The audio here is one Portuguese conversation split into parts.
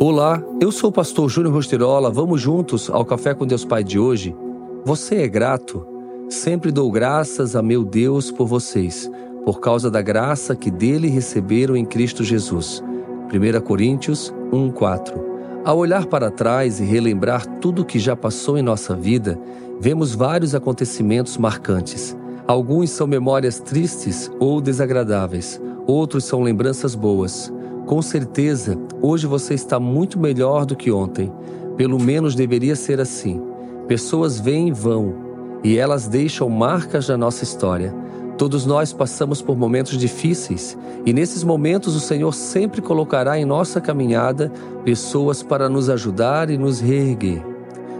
Olá, eu sou o pastor Júnior Rostirola. Vamos juntos ao Café com Deus Pai de hoje? Você é grato? Sempre dou graças a meu Deus por vocês, por causa da graça que dele receberam em Cristo Jesus. 1 Coríntios 1:4. Ao olhar para trás e relembrar tudo o que já passou em nossa vida, vemos vários acontecimentos marcantes. Alguns são memórias tristes ou desagradáveis, outros são lembranças boas. Com certeza, hoje você está muito melhor do que ontem. Pelo menos deveria ser assim. Pessoas vêm e vão, e elas deixam marcas na nossa história. Todos nós passamos por momentos difíceis, e nesses momentos o Senhor sempre colocará em nossa caminhada pessoas para nos ajudar e nos reerguer.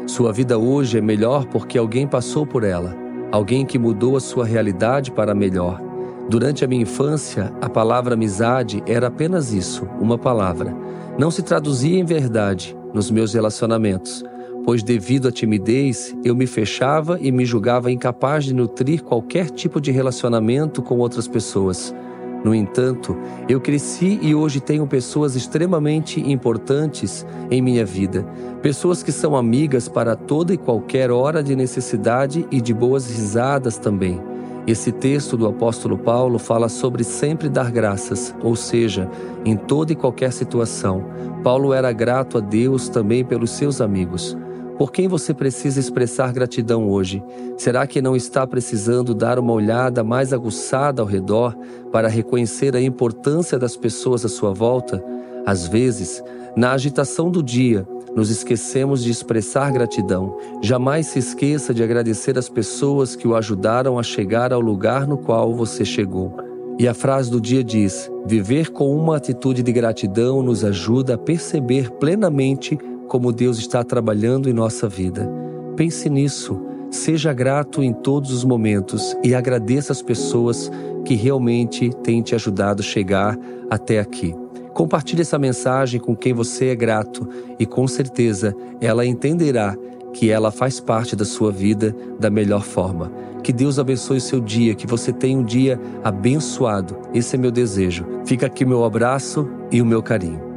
Sua vida hoje é melhor porque alguém passou por ela, alguém que mudou a sua realidade para melhor. Durante a minha infância, a palavra amizade era apenas isso, uma palavra. Não se traduzia em verdade nos meus relacionamentos, pois devido à timidez, eu me fechava e me julgava incapaz de nutrir qualquer tipo de relacionamento com outras pessoas. No entanto, eu cresci e hoje tenho pessoas extremamente importantes em minha vida, pessoas que são amigas para toda e qualquer hora de necessidade e de boas risadas também. Esse texto do apóstolo Paulo fala sobre sempre dar graças, ou seja, em toda e qualquer situação. Paulo era grato a Deus também pelos seus amigos. Por quem você precisa expressar gratidão hoje? Será que não está precisando dar uma olhada mais aguçada ao redor para reconhecer a importância das pessoas à sua volta? Às vezes, na agitação do dia, nos esquecemos de expressar gratidão. Jamais se esqueça de agradecer as pessoas que o ajudaram a chegar ao lugar no qual você chegou. E a frase do dia diz: Viver com uma atitude de gratidão nos ajuda a perceber plenamente como Deus está trabalhando em nossa vida. Pense nisso. Seja grato em todos os momentos e agradeça as pessoas que realmente têm te ajudado a chegar até aqui. Compartilhe essa mensagem com quem você é grato e com certeza ela entenderá que ela faz parte da sua vida da melhor forma. Que Deus abençoe seu dia, que você tenha um dia abençoado. Esse é meu desejo. Fica aqui meu abraço e o meu carinho.